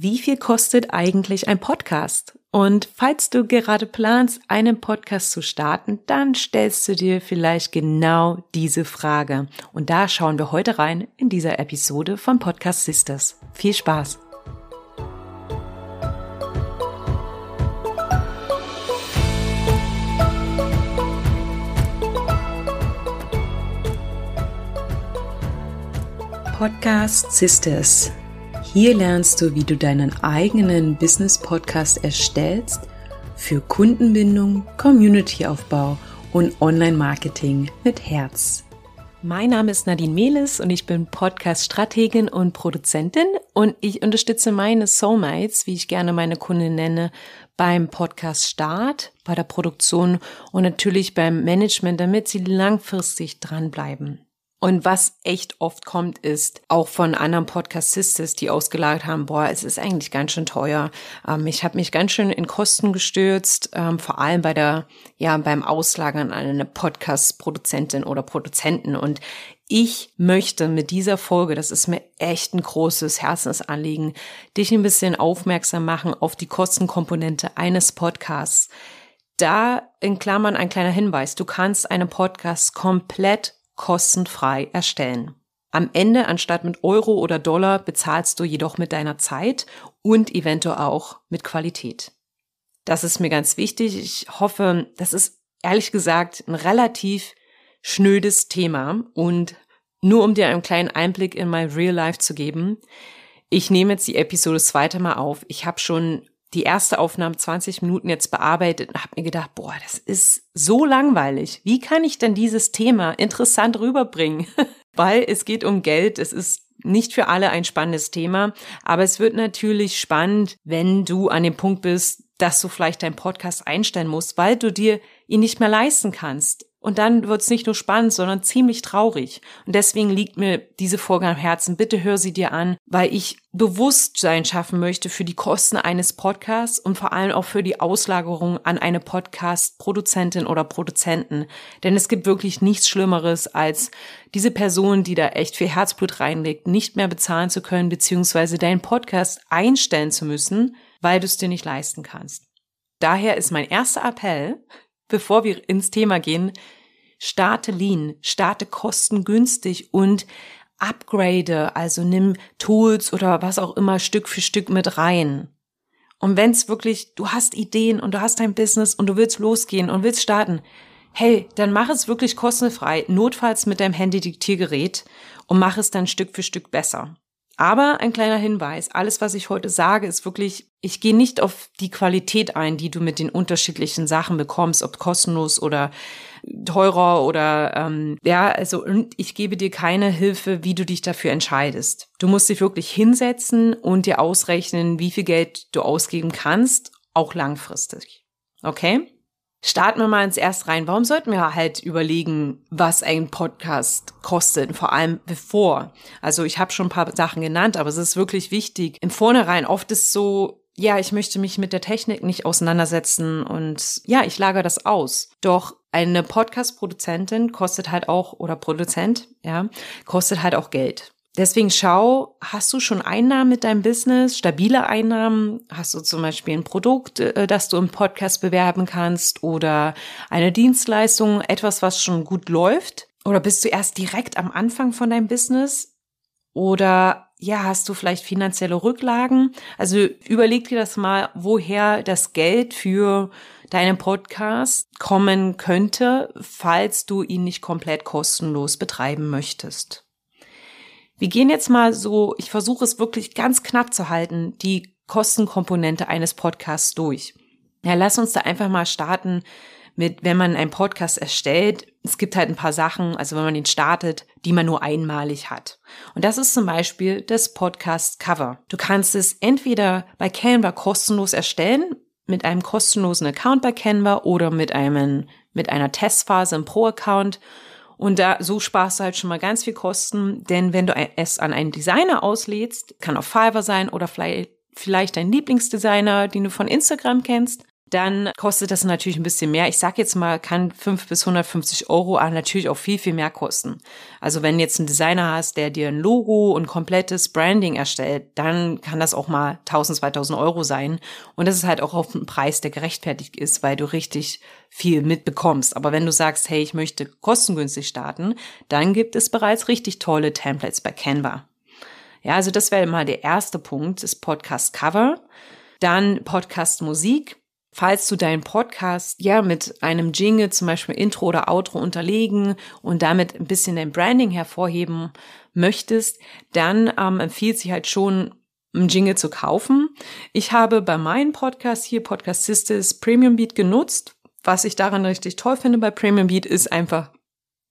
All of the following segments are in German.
Wie viel kostet eigentlich ein Podcast? Und falls du gerade planst, einen Podcast zu starten, dann stellst du dir vielleicht genau diese Frage. Und da schauen wir heute rein in dieser Episode von Podcast Sisters. Viel Spaß! Podcast Sisters hier lernst du, wie du deinen eigenen Business-Podcast erstellst für Kundenbindung, Community-Aufbau und Online-Marketing mit Herz. Mein Name ist Nadine Mehles und ich bin Podcast-Strategin und Produzentin und ich unterstütze meine Soulmates, wie ich gerne meine Kunden nenne, beim Podcast-Start, bei der Produktion und natürlich beim Management, damit sie langfristig dranbleiben. Und was echt oft kommt, ist auch von anderen Podcastistes, die ausgelagert haben, boah, es ist eigentlich ganz schön teuer. Ähm, ich habe mich ganz schön in Kosten gestürzt, ähm, vor allem bei der, ja, beim Auslagern an eine Podcast-Produzentin oder Produzenten. Und ich möchte mit dieser Folge, das ist mir echt ein großes Herzensanliegen, dich ein bisschen aufmerksam machen auf die Kostenkomponente eines Podcasts. Da in Klammern ein kleiner Hinweis. Du kannst einen Podcast komplett kostenfrei erstellen. Am Ende, anstatt mit Euro oder Dollar, bezahlst du jedoch mit deiner Zeit und eventuell auch mit Qualität. Das ist mir ganz wichtig. Ich hoffe, das ist ehrlich gesagt ein relativ schnödes Thema und nur um dir einen kleinen Einblick in mein Real Life zu geben. Ich nehme jetzt die Episode zweite Mal auf. Ich habe schon die erste Aufnahme 20 Minuten jetzt bearbeitet und habe mir gedacht, boah, das ist so langweilig. Wie kann ich denn dieses Thema interessant rüberbringen? Weil es geht um Geld, es ist nicht für alle ein spannendes Thema, aber es wird natürlich spannend, wenn du an dem Punkt bist, dass du vielleicht deinen Podcast einstellen musst, weil du dir ihn nicht mehr leisten kannst. Und dann wird es nicht nur spannend, sondern ziemlich traurig. Und deswegen liegt mir diese Folge am Herzen. Bitte hör sie dir an, weil ich Bewusstsein schaffen möchte für die Kosten eines Podcasts und vor allem auch für die Auslagerung an eine Podcast-Produzentin oder Produzenten. Denn es gibt wirklich nichts Schlimmeres, als diese Person, die da echt viel Herzblut reinlegt, nicht mehr bezahlen zu können, beziehungsweise deinen Podcast einstellen zu müssen, weil du es dir nicht leisten kannst. Daher ist mein erster Appell, bevor wir ins Thema gehen, starte lean, starte kostengünstig und upgrade, also nimm Tools oder was auch immer Stück für Stück mit rein. Und wenn es wirklich, du hast Ideen und du hast dein Business und du willst losgehen und willst starten, hey, dann mach es wirklich kostenfrei, notfalls mit deinem Handy-Diktiergerät und mach es dann Stück für Stück besser. Aber ein kleiner Hinweis, alles, was ich heute sage, ist wirklich, ich gehe nicht auf die Qualität ein, die du mit den unterschiedlichen Sachen bekommst, ob kostenlos oder teurer oder ähm, ja, also und ich gebe dir keine Hilfe, wie du dich dafür entscheidest. Du musst dich wirklich hinsetzen und dir ausrechnen, wie viel Geld du ausgeben kannst, auch langfristig. Okay? Starten wir mal ins Erst rein. Warum sollten wir halt überlegen, was ein Podcast kostet? Vor allem bevor. Also ich habe schon ein paar Sachen genannt, aber es ist wirklich wichtig. Im Vornherein oft ist so, ja, ich möchte mich mit der Technik nicht auseinandersetzen und ja, ich lagere das aus. Doch eine Podcast-Produzentin kostet halt auch, oder Produzent, ja, kostet halt auch Geld. Deswegen schau, hast du schon Einnahmen mit deinem Business, stabile Einnahmen? Hast du zum Beispiel ein Produkt, äh, das du im Podcast bewerben kannst oder eine Dienstleistung, etwas, was schon gut läuft? Oder bist du erst direkt am Anfang von deinem Business? Oder ja, hast du vielleicht finanzielle Rücklagen? Also überleg dir das mal, woher das Geld für deinen Podcast kommen könnte, falls du ihn nicht komplett kostenlos betreiben möchtest. Wir gehen jetzt mal so, ich versuche es wirklich ganz knapp zu halten, die Kostenkomponente eines Podcasts durch. Ja, lass uns da einfach mal starten mit, wenn man einen Podcast erstellt. Es gibt halt ein paar Sachen, also wenn man ihn startet, die man nur einmalig hat. Und das ist zum Beispiel das Podcast Cover. Du kannst es entweder bei Canva kostenlos erstellen, mit einem kostenlosen Account bei Canva oder mit einem, mit einer Testphase im Pro-Account. Und da, so sparst du halt schon mal ganz viel Kosten, denn wenn du es an einen Designer auslädst, kann auch Fiverr sein oder vielleicht, vielleicht dein Lieblingsdesigner, den du von Instagram kennst, dann kostet das natürlich ein bisschen mehr. Ich sag jetzt mal, kann 5 bis 150 Euro, aber natürlich auch viel, viel mehr kosten. Also wenn jetzt einen Designer hast, der dir ein Logo und komplettes Branding erstellt, dann kann das auch mal 1000, 2000 Euro sein. Und das ist halt auch auf einen Preis, der gerechtfertigt ist, weil du richtig viel mitbekommst. Aber wenn du sagst, hey, ich möchte kostengünstig starten, dann gibt es bereits richtig tolle Templates bei Canva. Ja, also das wäre mal der erste Punkt, das Podcast Cover. Dann Podcast Musik. Falls du deinen Podcast ja mit einem Jingle, zum Beispiel Intro oder Outro unterlegen und damit ein bisschen dein Branding hervorheben möchtest, dann ähm, empfiehlt sich halt schon, einen Jingle zu kaufen. Ich habe bei meinem Podcast hier, Podcast Sisters, Premium Beat genutzt. Was ich daran richtig toll finde bei Premium Beat ist einfach,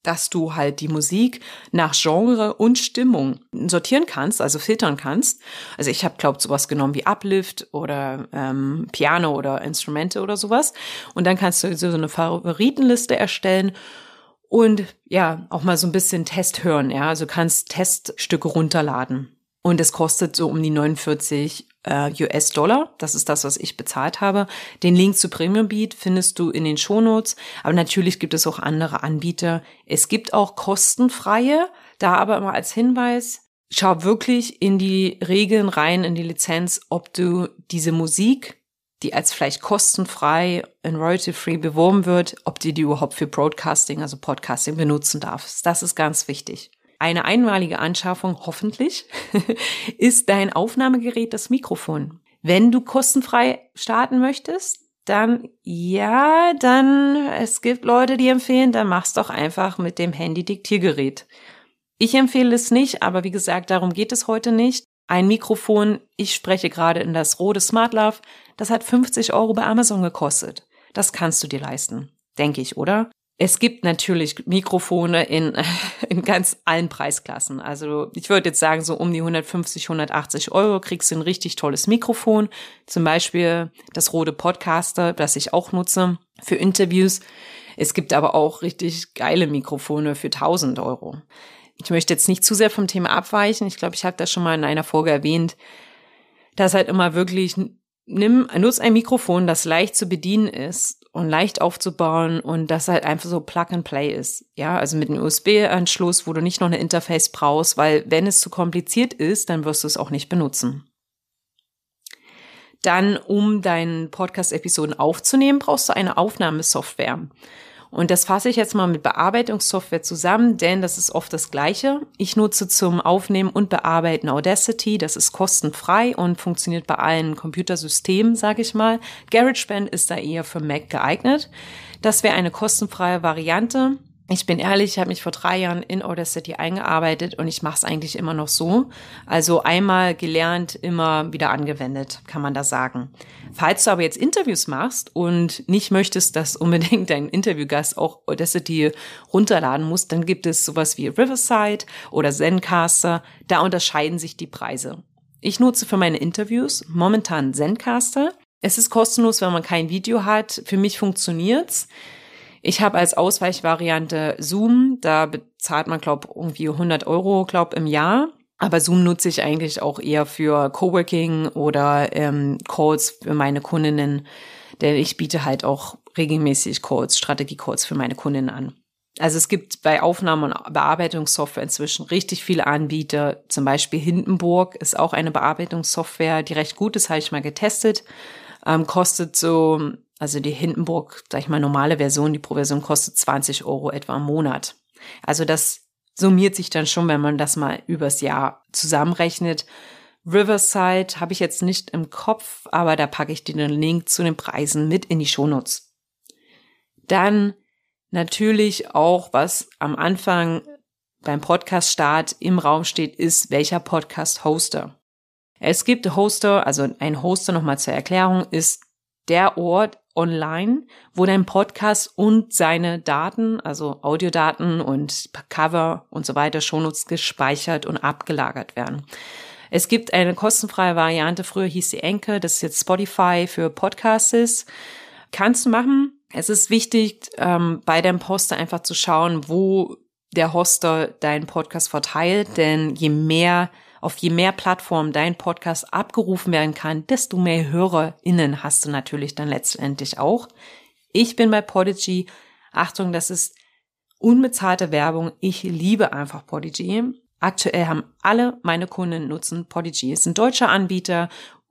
dass du halt die Musik nach Genre und Stimmung sortieren kannst, also filtern kannst. Also ich habe, glaube sowas genommen wie Uplift oder ähm, Piano oder Instrumente oder sowas. Und dann kannst du so eine Favoritenliste erstellen und ja, auch mal so ein bisschen Test hören. Ja, also kannst Teststücke runterladen. Und es kostet so um die 49 äh, US-Dollar. Das ist das, was ich bezahlt habe. Den Link zu Premium Beat findest du in den Shownotes. Aber natürlich gibt es auch andere Anbieter. Es gibt auch kostenfreie. Da aber immer als Hinweis, schau wirklich in die Regeln rein, in die Lizenz, ob du diese Musik, die als vielleicht kostenfrei in royalty-free beworben wird, ob du die überhaupt für Broadcasting, also Podcasting benutzen darfst. Das ist ganz wichtig eine einmalige Anschaffung, hoffentlich, ist dein Aufnahmegerät das Mikrofon. Wenn du kostenfrei starten möchtest, dann ja, dann es gibt Leute, die empfehlen, dann mach's doch einfach mit dem Handy-Diktiergerät. Ich empfehle es nicht, aber wie gesagt, darum geht es heute nicht. Ein Mikrofon, ich spreche gerade in das Rode Smart Love, das hat 50 Euro bei Amazon gekostet. Das kannst du dir leisten, denke ich, oder? Es gibt natürlich Mikrofone in, in ganz allen Preisklassen. Also ich würde jetzt sagen, so um die 150, 180 Euro kriegst du ein richtig tolles Mikrofon. Zum Beispiel das Rode Podcaster, das ich auch nutze für Interviews. Es gibt aber auch richtig geile Mikrofone für 1000 Euro. Ich möchte jetzt nicht zu sehr vom Thema abweichen. Ich glaube, ich habe das schon mal in einer Folge erwähnt, dass halt immer wirklich nimm, nutz ein Mikrofon, das leicht zu bedienen ist und leicht aufzubauen und das halt einfach so Plug and Play ist. Ja, also mit einem USB-Anschluss, wo du nicht noch eine Interface brauchst, weil wenn es zu kompliziert ist, dann wirst du es auch nicht benutzen. Dann, um deinen Podcast-Episoden aufzunehmen, brauchst du eine Aufnahmesoftware. Und das fasse ich jetzt mal mit Bearbeitungssoftware zusammen, denn das ist oft das Gleiche. Ich nutze zum Aufnehmen und Bearbeiten Audacity. Das ist kostenfrei und funktioniert bei allen Computersystemen, sage ich mal. GarageBand ist da eher für Mac geeignet. Das wäre eine kostenfreie Variante. Ich bin ehrlich, ich habe mich vor drei Jahren in Audacity eingearbeitet und ich mache es eigentlich immer noch so. Also einmal gelernt, immer wieder angewendet, kann man da sagen. Falls du aber jetzt Interviews machst und nicht möchtest, dass unbedingt dein Interviewgast auch Audacity runterladen muss, dann gibt es sowas wie Riverside oder Zencaster. Da unterscheiden sich die Preise. Ich nutze für meine Interviews momentan Zencaster. Es ist kostenlos, wenn man kein Video hat. Für mich funktioniert's. Ich habe als Ausweichvariante Zoom, da bezahlt man, glaube irgendwie 100 Euro, glaube im Jahr. Aber Zoom nutze ich eigentlich auch eher für Coworking oder ähm, Calls für meine Kundinnen, denn ich biete halt auch regelmäßig Calls, Strategie-Calls für meine Kundinnen an. Also es gibt bei Aufnahme- und Bearbeitungssoftware inzwischen richtig viele Anbieter. Zum Beispiel Hindenburg ist auch eine Bearbeitungssoftware, die recht gut ist, habe ich mal getestet. Ähm, kostet so also die Hindenburg, sag ich mal, normale Version, die Pro-Version kostet 20 Euro etwa im Monat. Also das summiert sich dann schon, wenn man das mal übers Jahr zusammenrechnet. Riverside habe ich jetzt nicht im Kopf, aber da packe ich dir den Link zu den Preisen mit in die Shownotes. Dann natürlich auch, was am Anfang beim Podcast-Start im Raum steht, ist, welcher Podcast-Hoster. Es gibt Hoster, also ein Hoster nochmal zur Erklärung, ist der Ort online, wo dein Podcast und seine Daten, also Audiodaten und Cover und so weiter, Shownotes gespeichert und abgelagert werden. Es gibt eine kostenfreie Variante, früher hieß sie Enke, das ist jetzt Spotify für Podcasts. Kannst du machen. Es ist wichtig, ähm, bei deinem Poster einfach zu schauen, wo der Hoster deinen Podcast verteilt, denn je mehr auf je mehr Plattformen dein Podcast abgerufen werden kann, desto mehr HörerInnen hast du natürlich dann letztendlich auch. Ich bin bei Podigy. Achtung, das ist unbezahlte Werbung. Ich liebe einfach Podigy. Aktuell haben alle meine Kunden nutzen Podigy. Es ist ein deutscher Anbieter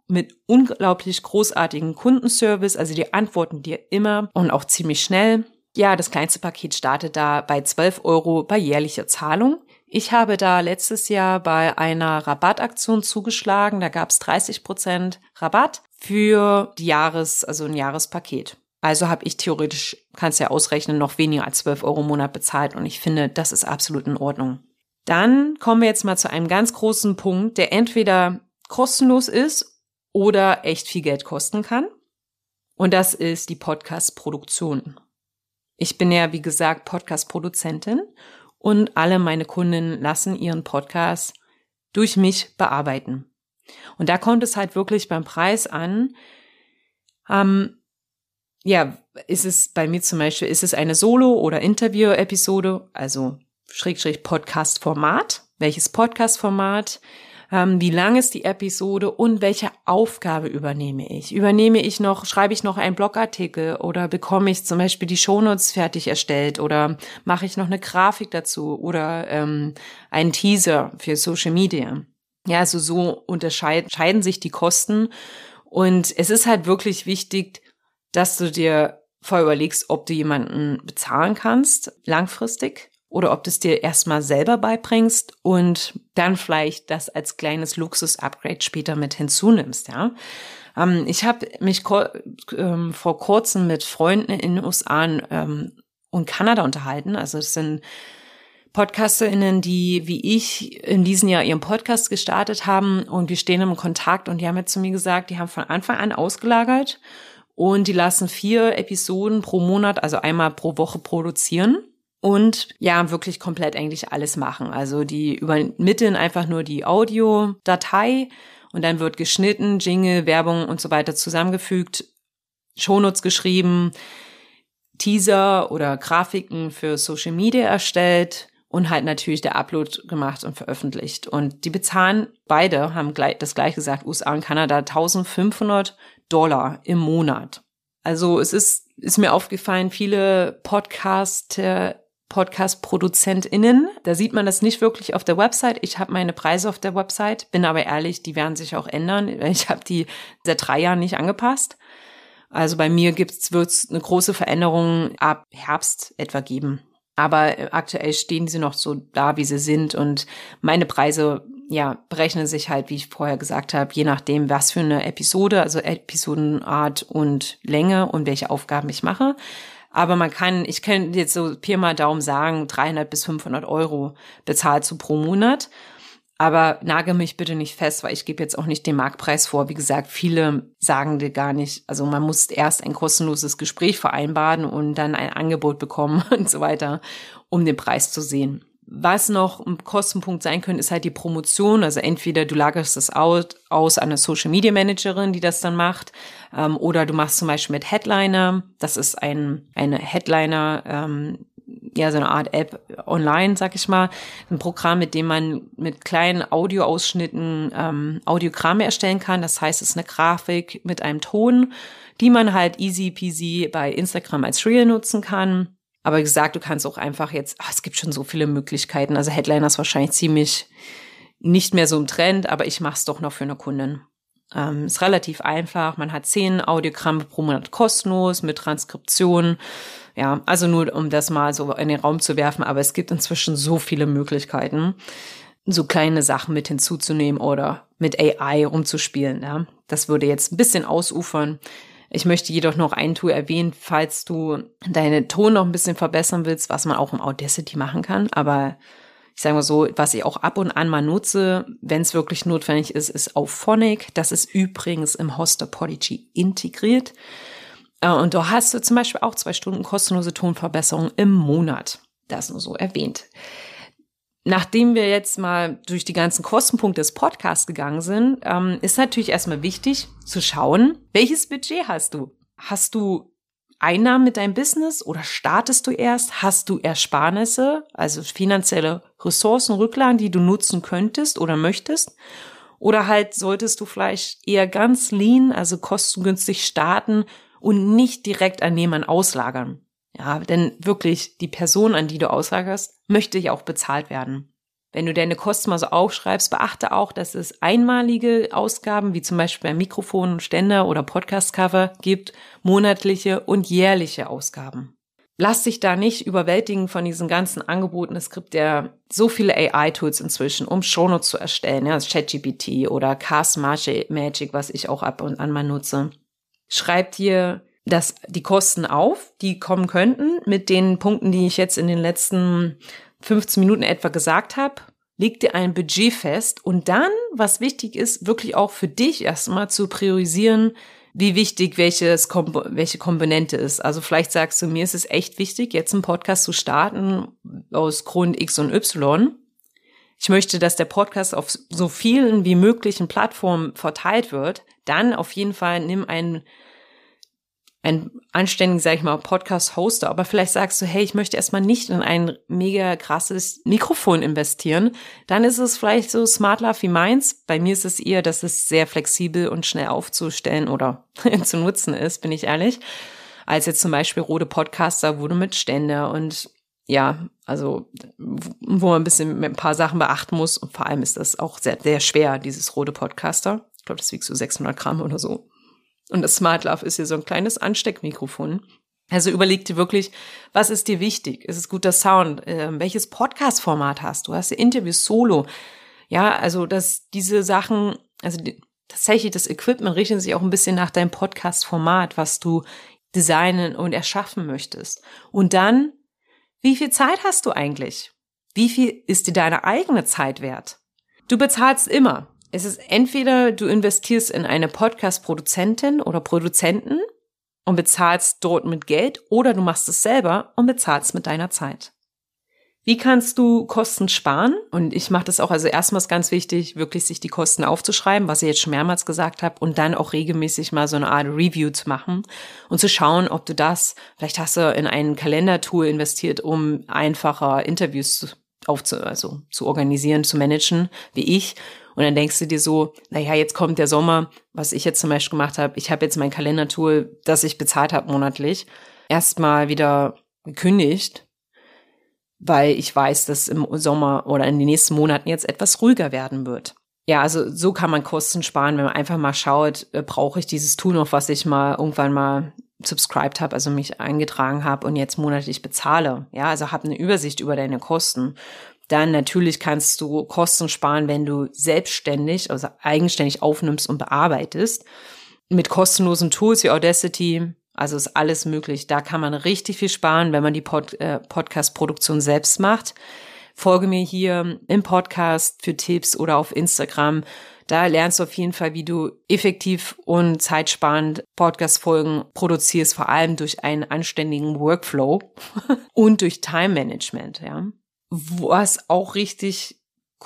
mit unglaublich großartigen Kundenservice. Also die antworten dir immer und auch ziemlich schnell. Ja, das kleinste Paket startet da bei 12 Euro bei jährlicher Zahlung. Ich habe da letztes Jahr bei einer Rabattaktion zugeschlagen. Da gab es 30 Prozent Rabatt für die Jahres, also ein Jahrespaket. Also habe ich theoretisch, kannst ja ausrechnen, noch weniger als 12 Euro im Monat bezahlt. Und ich finde, das ist absolut in Ordnung. Dann kommen wir jetzt mal zu einem ganz großen Punkt, der entweder kostenlos ist oder echt viel Geld kosten kann. Und das ist die Podcast-Produktion. Ich bin ja, wie gesagt, Podcast-Produzentin und alle meine Kunden lassen ihren Podcast durch mich bearbeiten. Und da kommt es halt wirklich beim Preis an. Ähm, ja, ist es bei mir zum Beispiel, ist es eine Solo- oder Interview-Episode, also Schrägstrich Podcast-Format. Welches Podcast-Format? Ähm, wie lang ist die Episode und welche Aufgabe übernehme ich? Übernehme ich noch, schreibe ich noch einen Blogartikel oder bekomme ich zum Beispiel die Shownotes fertig erstellt oder mache ich noch eine Grafik dazu oder ähm, einen Teaser für Social Media? Ja, also so unterscheiden sich die Kosten und es ist halt wirklich wichtig, dass du dir vorher überlegst, ob du jemanden bezahlen kannst, langfristig, oder ob du es dir erstmal selber beibringst und dann vielleicht das als kleines Luxus-Upgrade später mit hinzunimmst, ja. Ähm, ich habe mich ähm, vor kurzem mit Freunden in den USA ähm, und Kanada unterhalten. Also es sind PodcasterInnen, die wie ich in diesem Jahr ihren Podcast gestartet haben und wir stehen im Kontakt und die haben jetzt zu mir gesagt, die haben von Anfang an ausgelagert und die lassen vier Episoden pro Monat, also einmal pro Woche produzieren und ja, wirklich komplett eigentlich alles machen. Also die übermitteln einfach nur die Audiodatei und dann wird geschnitten, Jingle, Werbung und so weiter zusammengefügt, Shownotes geschrieben, Teaser oder Grafiken für Social Media erstellt und halt natürlich der Upload gemacht und veröffentlicht. Und die bezahlen, beide haben gleich, das gleich gesagt, USA und Kanada, 1500 Dollar im Monat. Also es ist, ist mir aufgefallen, viele Podcast, Podcast-ProduzentInnen, da sieht man das nicht wirklich auf der Website. Ich habe meine Preise auf der Website, bin aber ehrlich, die werden sich auch ändern. Ich habe die seit drei Jahren nicht angepasst. Also bei mir gibt's wird's eine große Veränderung ab Herbst etwa geben. Aber äh, aktuell stehen sie noch so da, wie sie sind. Und meine Preise, ja, berechnen sich halt, wie ich vorher gesagt habe, je nachdem, was für eine Episode, also Episodenart und Länge und welche Aufgaben ich mache. Aber man kann, ich kann jetzt so Pi mal Daumen sagen, 300 bis 500 Euro bezahlt du pro Monat. Aber nagel mich bitte nicht fest, weil ich gebe jetzt auch nicht den Marktpreis vor. Wie gesagt, viele sagen dir gar nicht. Also man muss erst ein kostenloses Gespräch vereinbaren und dann ein Angebot bekommen und so weiter, um den Preis zu sehen. Was noch ein Kostenpunkt sein könnte, ist halt die Promotion. Also entweder du lagerst das aus, aus an eine Social Media Managerin, die das dann macht, ähm, oder du machst zum Beispiel mit Headliner. Das ist ein eine Headliner ähm, ja, so eine Art App online, sag ich mal. Ein Programm, mit dem man mit kleinen Audioausschnitten ähm, Audiogramme erstellen kann. Das heißt, es ist eine Grafik mit einem Ton, die man halt easy peasy bei Instagram als Reel nutzen kann. Aber wie gesagt, du kannst auch einfach jetzt, ach, es gibt schon so viele Möglichkeiten. Also Headliner ist wahrscheinlich ziemlich nicht mehr so im Trend, aber ich mache es doch noch für eine Kundin. Ähm, ist relativ einfach. Man hat zehn Audiogramme pro Monat kostenlos mit Transkription. Ja, also nur um das mal so in den Raum zu werfen. Aber es gibt inzwischen so viele Möglichkeiten, so kleine Sachen mit hinzuzunehmen oder mit AI rumzuspielen. Ja, das würde jetzt ein bisschen ausufern. Ich möchte jedoch noch ein Tool erwähnen, falls du deine Ton noch ein bisschen verbessern willst, was man auch im Audacity machen kann. Aber ich sage mal so, was ich auch ab und an mal nutze, wenn es wirklich notwendig ist, ist Auphonic. Das ist übrigens im Hoster integriert. Äh, und da hast du zum Beispiel auch zwei Stunden kostenlose Tonverbesserung im Monat. Das nur so erwähnt. Nachdem wir jetzt mal durch die ganzen Kostenpunkte des Podcasts gegangen sind, ähm, ist natürlich erstmal wichtig zu schauen, welches Budget hast du? Hast du Einnahmen mit deinem Business oder startest du erst? Hast du Ersparnisse, also finanzielle Ressourcen, Rücklagen, die du nutzen könntest oder möchtest? Oder halt solltest du vielleicht eher ganz lean, also kostengünstig starten und nicht direkt an jemanden auslagern. Ja, denn wirklich die Person, an die du auslagerst, möchte ja auch bezahlt werden. Wenn du deine Kosten mal so aufschreibst, beachte auch, dass es einmalige Ausgaben, wie zum Beispiel beim Mikrofon, Ständer oder Podcast-Cover gibt, monatliche und jährliche Ausgaben. Lass dich da nicht überwältigen von diesen ganzen Angeboten. Es gibt ja so viele AI-Tools inzwischen, um Shownotes zu erstellen, ja, ChatGPT oder Cast Magic, was ich auch ab und an mal nutze. Schreib dir das, die Kosten auf, die kommen könnten, mit den Punkten, die ich jetzt in den letzten 15 Minuten etwa gesagt habe. Leg dir ein Budget fest und dann, was wichtig ist, wirklich auch für dich erstmal zu priorisieren, wie wichtig welches, welche Komponente ist. Also vielleicht sagst du, mir ist es echt wichtig, jetzt einen Podcast zu starten aus Grund X und Y. Ich möchte, dass der Podcast auf so vielen wie möglichen Plattformen verteilt wird. Dann auf jeden Fall nimm einen ein anständigen, sag ich mal, Podcast-Hoster, aber vielleicht sagst du, hey, ich möchte erstmal nicht in ein mega krasses Mikrofon investieren, dann ist es vielleicht so Smart Love wie meins. Bei mir ist es eher, dass es sehr flexibel und schnell aufzustellen oder zu nutzen ist, bin ich ehrlich. Als jetzt zum Beispiel Rode Podcaster wurde mit Ständer und ja, also wo man ein bisschen mit ein paar Sachen beachten muss und vor allem ist das auch sehr, sehr schwer, dieses Rode Podcaster. Ich glaube, das wiegt so 600 Gramm oder so. Und das Smart Love ist hier so ein kleines Ansteckmikrofon. Also überleg dir wirklich, was ist dir wichtig? Ist es guter Sound? Äh, welches Podcast-Format hast du? Hast du Interviews solo? Ja, also dass diese Sachen, also die, tatsächlich das Equipment richtet sich auch ein bisschen nach deinem Podcast-Format, was du designen und erschaffen möchtest. Und dann, wie viel Zeit hast du eigentlich? Wie viel ist dir deine eigene Zeit wert? Du bezahlst immer. Es ist entweder du investierst in eine Podcast-Produzentin oder Produzenten und bezahlst dort mit Geld oder du machst es selber und bezahlst mit deiner Zeit. Wie kannst du Kosten sparen? Und ich mache das auch, also erstmals ganz wichtig, wirklich sich die Kosten aufzuschreiben, was ich jetzt schon mehrmals gesagt habe, und dann auch regelmäßig mal so eine Art Review zu machen und zu schauen, ob du das, vielleicht hast du in ein Kalendertool investiert, um einfacher Interviews aufzu, also zu organisieren, zu managen, wie ich. Und dann denkst du dir so, naja, jetzt kommt der Sommer, was ich jetzt zum Beispiel gemacht habe. Ich habe jetzt mein Kalendertool, das ich bezahlt habe monatlich, erstmal wieder gekündigt, weil ich weiß, dass im Sommer oder in den nächsten Monaten jetzt etwas ruhiger werden wird. Ja, also so kann man Kosten sparen, wenn man einfach mal schaut, äh, brauche ich dieses Tool noch, was ich mal irgendwann mal subscribed habe, also mich eingetragen habe und jetzt monatlich bezahle. Ja, also hab eine Übersicht über deine Kosten. Dann natürlich kannst du Kosten sparen, wenn du selbstständig, also eigenständig aufnimmst und bearbeitest. Mit kostenlosen Tools wie Audacity, also ist alles möglich. Da kann man richtig viel sparen, wenn man die Pod, äh, Podcast-Produktion selbst macht. Folge mir hier im Podcast für Tipps oder auf Instagram. Da lernst du auf jeden Fall, wie du effektiv und zeitsparend Podcast-Folgen produzierst, vor allem durch einen anständigen Workflow und durch Time Management, ja. Was auch richtig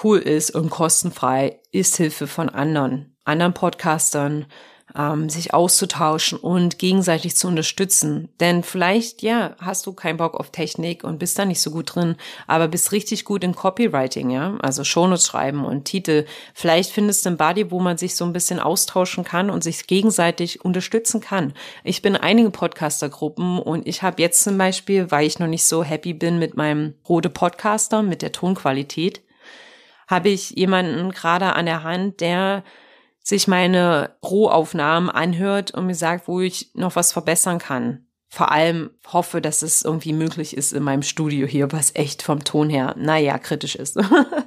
cool ist und kostenfrei, ist Hilfe von anderen, anderen Podcastern, ähm, sich auszutauschen und gegenseitig zu unterstützen. Denn vielleicht, ja, hast du keinen Bock auf Technik und bist da nicht so gut drin, aber bist richtig gut in Copywriting, ja, also Shownotes schreiben und Titel. Vielleicht findest du einen Buddy, wo man sich so ein bisschen austauschen kann und sich gegenseitig unterstützen kann. Ich bin einige Podcastergruppen und ich habe jetzt zum Beispiel, weil ich noch nicht so happy bin mit meinem Rode Podcaster, mit der Tonqualität, habe ich jemanden gerade an der Hand, der sich meine Rohaufnahmen anhört und mir sagt, wo ich noch was verbessern kann. Vor allem hoffe, dass es irgendwie möglich ist in meinem Studio hier, was echt vom Ton her, naja, kritisch ist.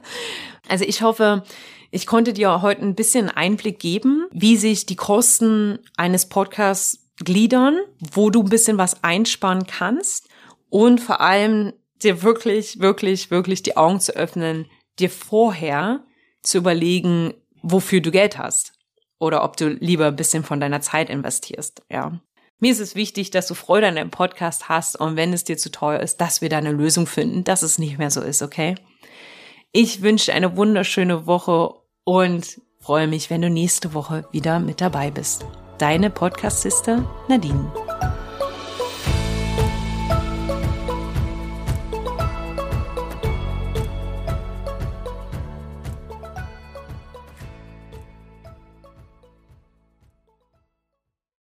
also ich hoffe, ich konnte dir heute ein bisschen Einblick geben, wie sich die Kosten eines Podcasts gliedern, wo du ein bisschen was einsparen kannst und vor allem dir wirklich, wirklich, wirklich die Augen zu öffnen, dir vorher zu überlegen, wofür du Geld hast. Oder ob du lieber ein bisschen von deiner Zeit investierst, ja. Mir ist es wichtig, dass du Freude an deinem Podcast hast und wenn es dir zu teuer ist, dass wir da eine Lösung finden, dass es nicht mehr so ist, okay? Ich wünsche dir eine wunderschöne Woche und freue mich, wenn du nächste Woche wieder mit dabei bist. Deine Podcast-Sister Nadine.